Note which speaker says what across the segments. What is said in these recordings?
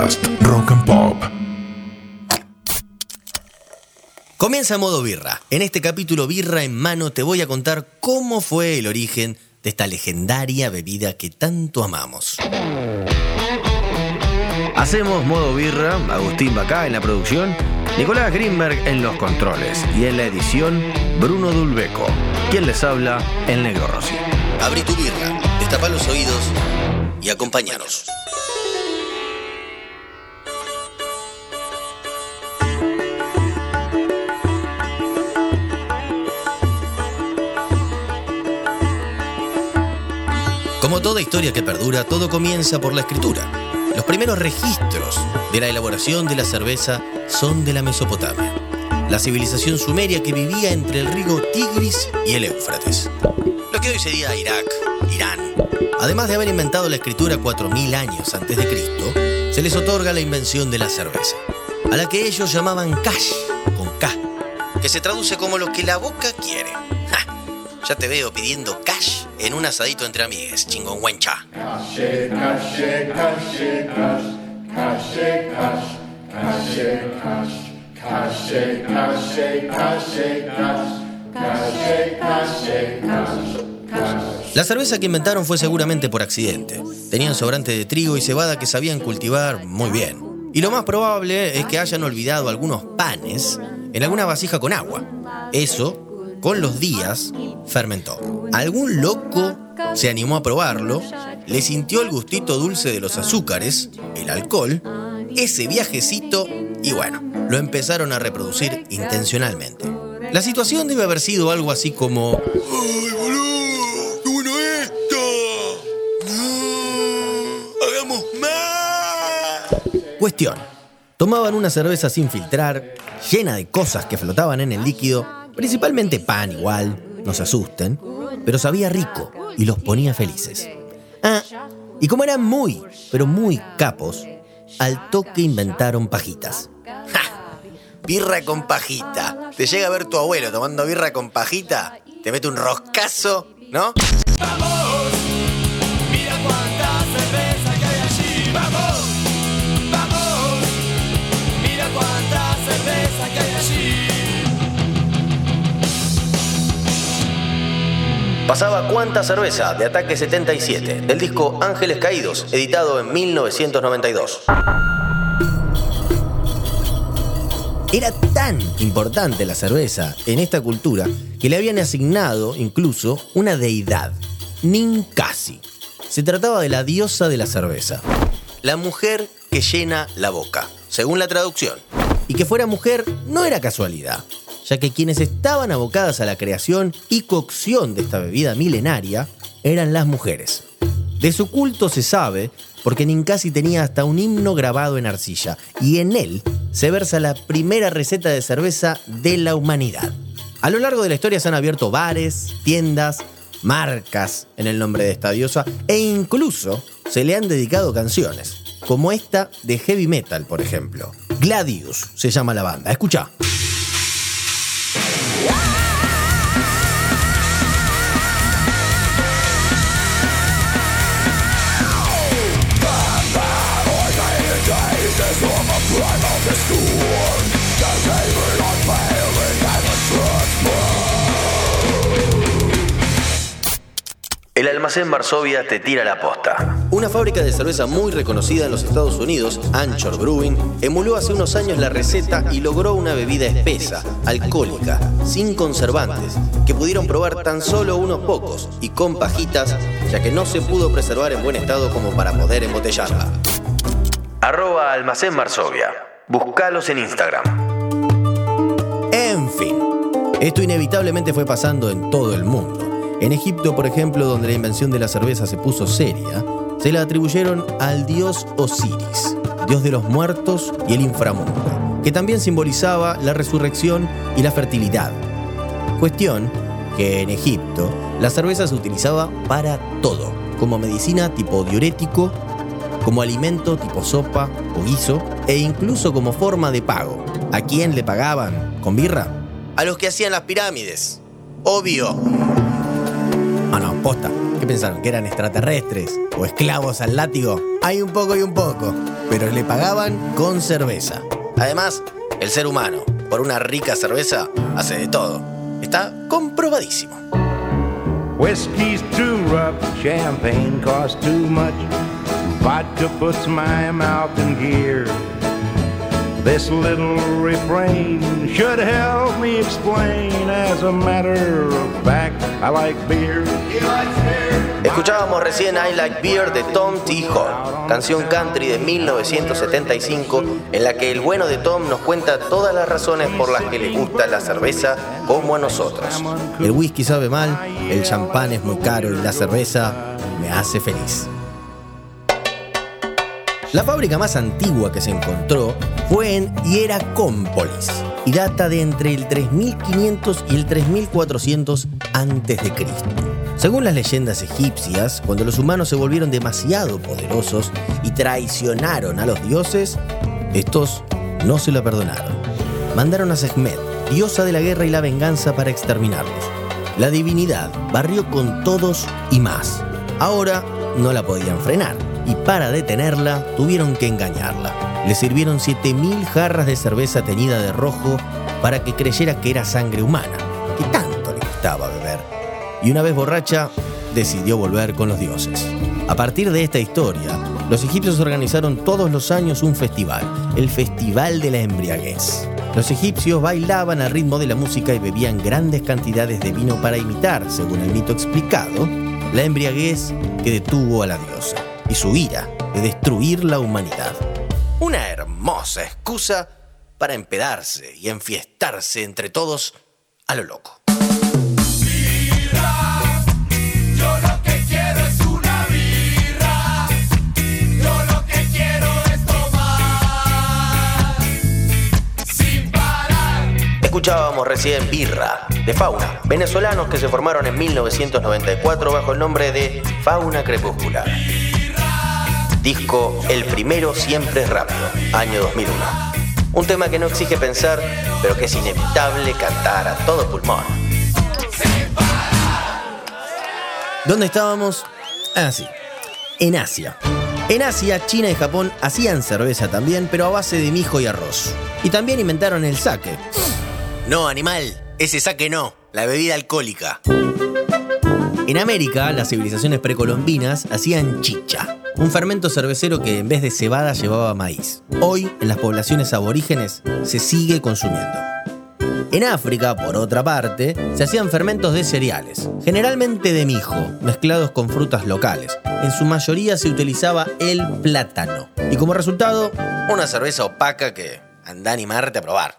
Speaker 1: Podcast Rock and Pop.
Speaker 2: Comienza modo birra. En este capítulo Birra en mano te voy a contar cómo fue el origen de esta legendaria bebida que tanto amamos. Hacemos modo birra, Agustín Bacá en la producción, Nicolás Greenberg en los controles y en la edición Bruno Dulbeco. Quien les habla, el negro Rossi. Abrí tu birra, destapa los oídos y acompáñanos. Como toda historia que perdura, todo comienza por la escritura. Los primeros registros de la elaboración de la cerveza son de la Mesopotamia, la civilización sumeria que vivía entre el río Tigris y el Éufrates. Lo que hoy sería Irak, Irán. Además de haber inventado la escritura 4.000 años antes de Cristo, se les otorga la invención de la cerveza, a la que ellos llamaban cash, con K, que se traduce como lo que la boca quiere. Ja, ya te veo pidiendo cash en un asadito entre amigues,
Speaker 3: chingonguencha.
Speaker 2: La cerveza que inventaron fue seguramente por accidente. Tenían sobrante de trigo y cebada que sabían cultivar muy bien. Y lo más probable es que hayan olvidado algunos panes en alguna vasija con agua. Eso con los días, fermentó. Algún loco se animó a probarlo, le sintió el gustito dulce de los azúcares, el alcohol, ese viajecito y bueno, lo empezaron a reproducir intencionalmente. La situación debe haber sido algo así como... ¡Ay, boludo! ¡Qué bueno esto! ¡No! ¡Hagamos más! Cuestión. Tomaban una cerveza sin filtrar, llena de cosas que flotaban en el líquido, principalmente pan igual, no se asusten, pero sabía rico y los ponía felices. Ah, y como eran muy, pero muy capos, al toque inventaron pajitas. ¡Ja! Birra con pajita. Te llega a ver tu abuelo tomando birra con pajita, te mete un roscazo, ¿no? Pasaba Cuánta Cerveza de Ataque 77, del disco Ángeles Caídos, editado en 1992. Era tan importante la cerveza en esta cultura que le habían asignado incluso una deidad, Ninkasi. Se trataba de la diosa de la cerveza, la mujer que llena la boca, según la traducción. Y que fuera mujer no era casualidad, ya que quienes estaban abocadas a la creación y cocción de esta bebida milenaria eran las mujeres. De su culto se sabe porque Ninkasi tenía hasta un himno grabado en arcilla y en él se versa la primera receta de cerveza de la humanidad. A lo largo de la historia se han abierto bares, tiendas, marcas en el nombre de esta diosa e incluso se le han dedicado canciones, como esta de heavy metal, por ejemplo. Gladius se llama la banda. Escucha. El almacén Varsovia te tira la posta. Una fábrica de cerveza muy reconocida en los Estados Unidos, Anchor Brewing, emuló hace unos años la receta y logró una bebida espesa, alcohólica, sin conservantes, que pudieron probar tan solo unos pocos y con pajitas, ya que no se pudo preservar en buen estado como para poder embotellarla. Arroba Almacén Varsovia. Buscalos en Instagram. En fin, esto inevitablemente fue pasando en todo el mundo. En Egipto, por ejemplo, donde la invención de la cerveza se puso seria, se la atribuyeron al dios Osiris, dios de los muertos y el inframundo, que también simbolizaba la resurrección y la fertilidad. Cuestión que en Egipto la cerveza se utilizaba para todo, como medicina tipo diurético, como alimento tipo sopa o guiso e incluso como forma de pago. ¿A quién le pagaban? ¿Con birra? A los que hacían las pirámides. Obvio. Posta. ¿Qué pensaron? ¿Que eran extraterrestres o esclavos al látigo? Hay un poco y un poco, pero le pagaban con cerveza. Además, el ser humano, por una rica cerveza, hace de todo. Está comprobadísimo.
Speaker 1: Whiskey's too rough, champagne costs too much. Vodka puts my mouth in gear. This little refrain should help me explain. As a matter of fact, I like beer.
Speaker 2: Escuchábamos recién I Like Beer de Tom T. Hall, canción country de 1975 en la que el bueno de Tom nos cuenta todas las razones por las que le gusta la cerveza como a nosotros. El whisky sabe mal, el champán es muy caro y la cerveza me hace feliz. La fábrica más antigua que se encontró fue en Hieracómpolis y data de entre el 3500 y el 3400 a.C. Según las leyendas egipcias, cuando los humanos se volvieron demasiado poderosos y traicionaron a los dioses, estos no se lo perdonaron. Mandaron a Sekhmet, diosa de la guerra y la venganza, para exterminarlos. La divinidad barrió con todos y más. Ahora no la podían frenar y para detenerla tuvieron que engañarla. Le sirvieron 7.000 jarras de cerveza teñida de rojo para que creyera que era sangre humana, que tanto le gustaba beber. Y una vez borracha, decidió volver con los dioses. A partir de esta historia, los egipcios organizaron todos los años un festival, el Festival de la Embriaguez. Los egipcios bailaban al ritmo de la música y bebían grandes cantidades de vino para imitar, según el mito explicado, la embriaguez que detuvo a la diosa y su ira de destruir la humanidad. Una hermosa excusa para empedarse y enfiestarse entre todos a lo loco. Escuchábamos recién Birra, de Fauna, venezolanos que se formaron en 1994 bajo el nombre de Fauna Crepuscular. Disco El primero siempre es rápido, año 2001. Un tema que no exige pensar, pero que es inevitable cantar a todo pulmón. ¿Dónde estábamos? Ah, sí. En Asia. En Asia, China y Japón hacían cerveza también, pero a base de mijo y arroz. Y también inventaron el sake. No, animal, ese sake no, la bebida alcohólica. En América, las civilizaciones precolombinas hacían chicha, un fermento cervecero que en vez de cebada llevaba maíz. Hoy, en las poblaciones aborígenes, se sigue consumiendo. En África, por otra parte, se hacían fermentos de cereales, generalmente de mijo, mezclados con frutas locales. En su mayoría se utilizaba el plátano. Y como resultado, una cerveza opaca que anda a animarte a probar.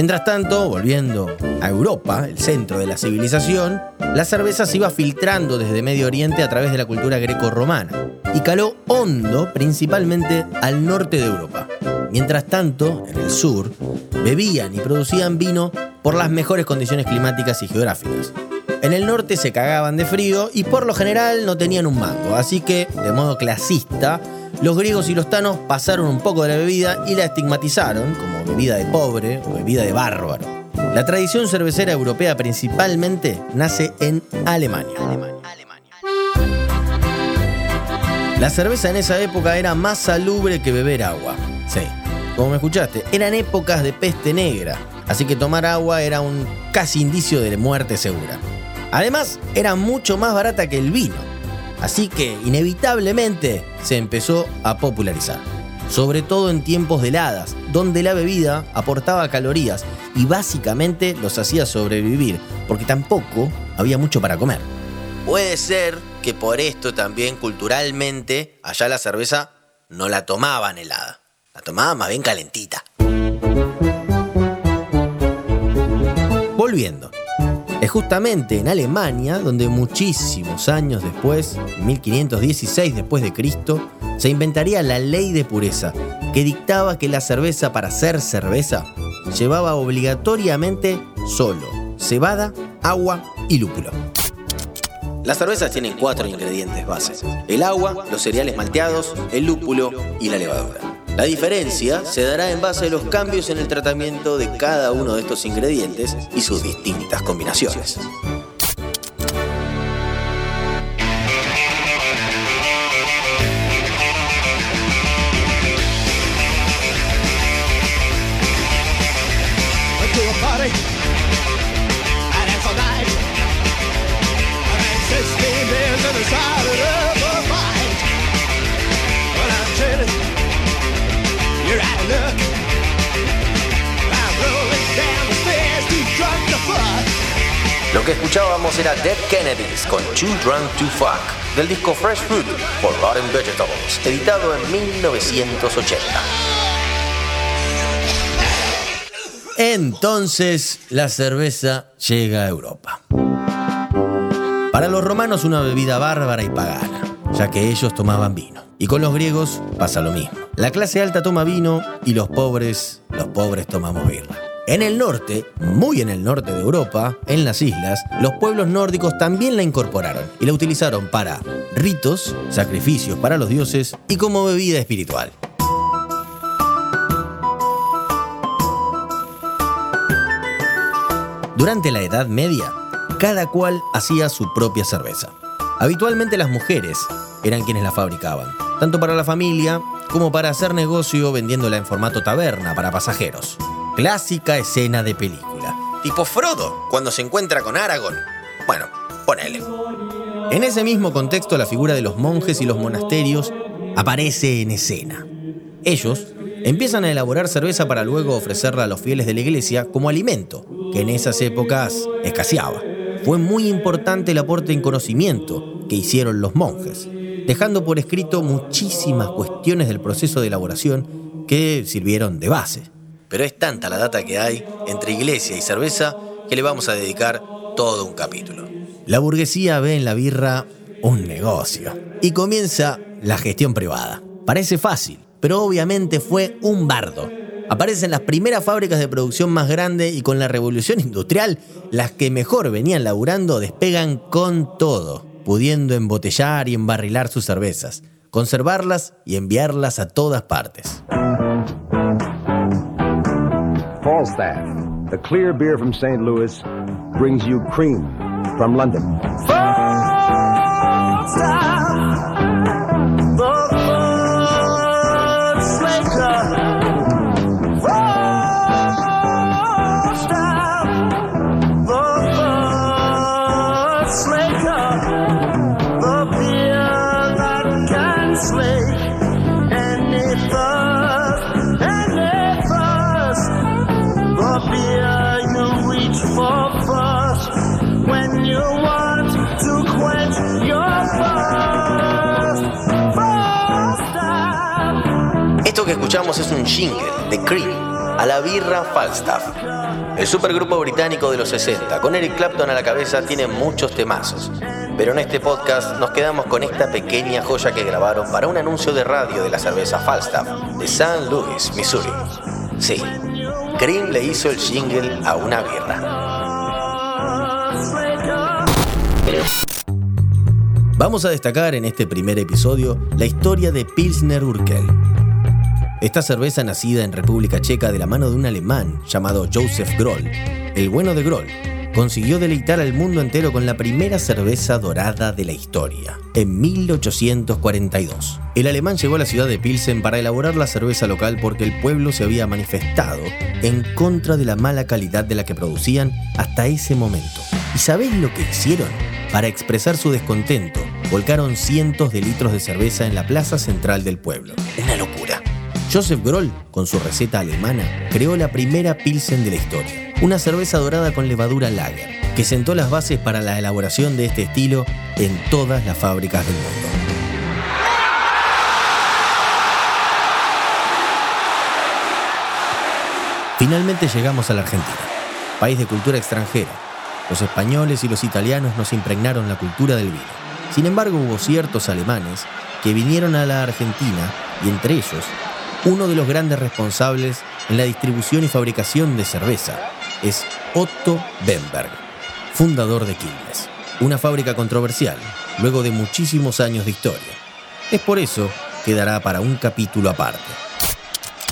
Speaker 2: Mientras tanto, volviendo a Europa, el centro de la civilización, la cerveza se iba filtrando desde Medio Oriente a través de la cultura greco-romana y caló hondo principalmente al norte de Europa. Mientras tanto, en el sur, bebían y producían vino por las mejores condiciones climáticas y geográficas. En el norte se cagaban de frío y por lo general no tenían un mango, así que, de modo clasista, los griegos y los tanos pasaron un poco de la bebida y la estigmatizaron como bebida de pobre o bebida de bárbaro. La tradición cervecera europea principalmente nace en Alemania. La cerveza en esa época era más salubre que beber agua. Sí, como me escuchaste, eran épocas de peste negra, así que tomar agua era un casi indicio de muerte segura. Además, era mucho más barata que el vino, así que inevitablemente se empezó a popularizar, sobre todo en tiempos de heladas, donde la bebida aportaba calorías y básicamente los hacía sobrevivir, porque tampoco había mucho para comer. Puede ser que por esto también culturalmente allá la cerveza no la tomaban helada, la tomaban más bien calentita. Volviendo. Es justamente en Alemania donde muchísimos años después, en 1516 después de Cristo, se inventaría la ley de pureza, que dictaba que la cerveza para ser cerveza llevaba obligatoriamente solo cebada, agua y lúpulo. Las cervezas tienen cuatro ingredientes bases: el agua, los cereales malteados, el lúpulo y la levadura. La diferencia se dará en base a los cambios en el tratamiento de cada uno de estos ingredientes y sus distintas combinaciones. Lo que escuchábamos era Dead Kennedys con Too Drunk to Fuck del disco Fresh Fruit for Rotten Vegetables, editado en 1980. Entonces la cerveza llega a Europa. Para los romanos una bebida bárbara y pagana, ya que ellos tomaban vino. Y con los griegos pasa lo mismo. La clase alta toma vino y los pobres, los pobres tomamos birra. En el norte, muy en el norte de Europa, en las islas, los pueblos nórdicos también la incorporaron y la utilizaron para ritos, sacrificios para los dioses y como bebida espiritual. Durante la Edad Media, cada cual hacía su propia cerveza. Habitualmente las mujeres eran quienes la fabricaban, tanto para la familia como para hacer negocio vendiéndola en formato taberna para pasajeros. Clásica escena de película. Tipo Frodo, cuando se encuentra con Aragorn. Bueno, ponele. En ese mismo contexto, la figura de los monjes y los monasterios aparece en escena. Ellos empiezan a elaborar cerveza para luego ofrecerla a los fieles de la iglesia como alimento, que en esas épocas escaseaba. Fue muy importante el aporte en conocimiento que hicieron los monjes, dejando por escrito muchísimas cuestiones del proceso de elaboración que sirvieron de base. Pero es tanta la data que hay entre iglesia y cerveza que le vamos a dedicar todo un capítulo. La burguesía ve en la birra un negocio y comienza la gestión privada. Parece fácil, pero obviamente fue un bardo. Aparecen las primeras fábricas de producción más grandes y con la revolución industrial, las que mejor venían laburando despegan con todo, pudiendo embotellar y embarrilar sus cervezas, conservarlas y enviarlas a todas partes.
Speaker 4: Falstaff, the clear beer from St. Louis, brings you cream from London.
Speaker 5: When
Speaker 2: que escuchamos es un jingle de Cream a la birra Falstaff. El supergrupo británico de los 60, con Eric Clapton a la cabeza, tiene muchos temazos. Pero en este podcast nos quedamos con esta pequeña joya que grabaron para un anuncio de radio de la cerveza Falstaff de St. Louis, Missouri. Sí, Cream le hizo el jingle a una birra. Vamos a destacar en este primer episodio la historia de Pilsner Urquell. Esta cerveza nacida en República Checa de la mano de un alemán llamado Joseph Groll, el bueno de Groll, consiguió deleitar al mundo entero con la primera cerveza dorada de la historia, en 1842. El alemán llegó a la ciudad de Pilsen para elaborar la cerveza local porque el pueblo se había manifestado en contra de la mala calidad de la que producían hasta ese momento. ¿Y sabéis lo que hicieron? Para expresar su descontento, volcaron cientos de litros de cerveza en la plaza central del pueblo. Una locura. Joseph Groll, con su receta alemana, creó la primera Pilsen de la historia, una cerveza dorada con levadura lager, que sentó las bases para la elaboración de este estilo en todas las fábricas del mundo. Finalmente llegamos a la Argentina, país de cultura extranjera. Los españoles y los italianos nos impregnaron la cultura del vino. Sin embargo, hubo ciertos alemanes que vinieron a la Argentina y entre ellos, uno de los grandes responsables en la distribución y fabricación de cerveza es Otto Bemberg, fundador de Quilmes, una fábrica controversial luego de muchísimos años de historia. Es por eso que dará para un capítulo aparte.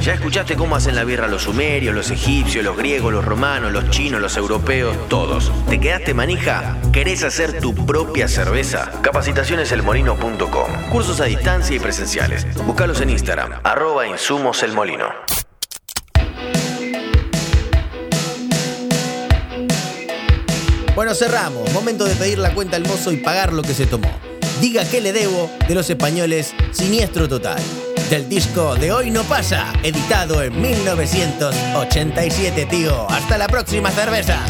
Speaker 2: Ya escuchaste cómo hacen la birra los sumerios, los egipcios, los griegos, los romanos, los chinos, los europeos, todos. ¿Te quedaste manija? ¿Querés hacer tu propia cerveza? Capacitacioneselmolino.com. Cursos a distancia y presenciales. Búscalos en Instagram, arroba insumoselmolino. Bueno, cerramos. Momento de pedir la cuenta al mozo y pagar lo que se tomó. Diga que le debo de los españoles Siniestro Total del disco de Hoy No Pasa, editado en 1987, tío. Hasta la próxima cerveza.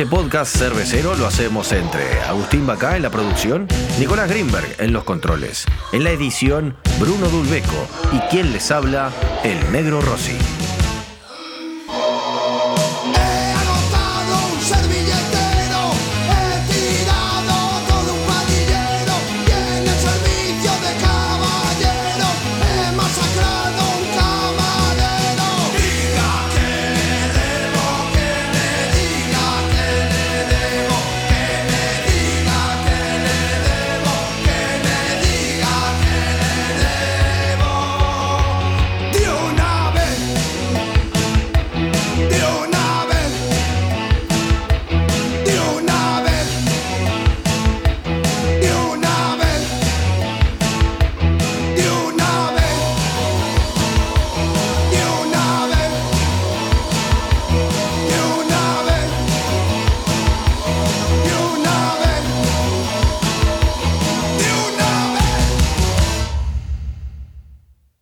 Speaker 2: Este podcast cervecero lo hacemos entre Agustín Bacá en la producción, Nicolás Greenberg en los controles, en la edición Bruno Dulbeco y quien les habla, el negro Rossi.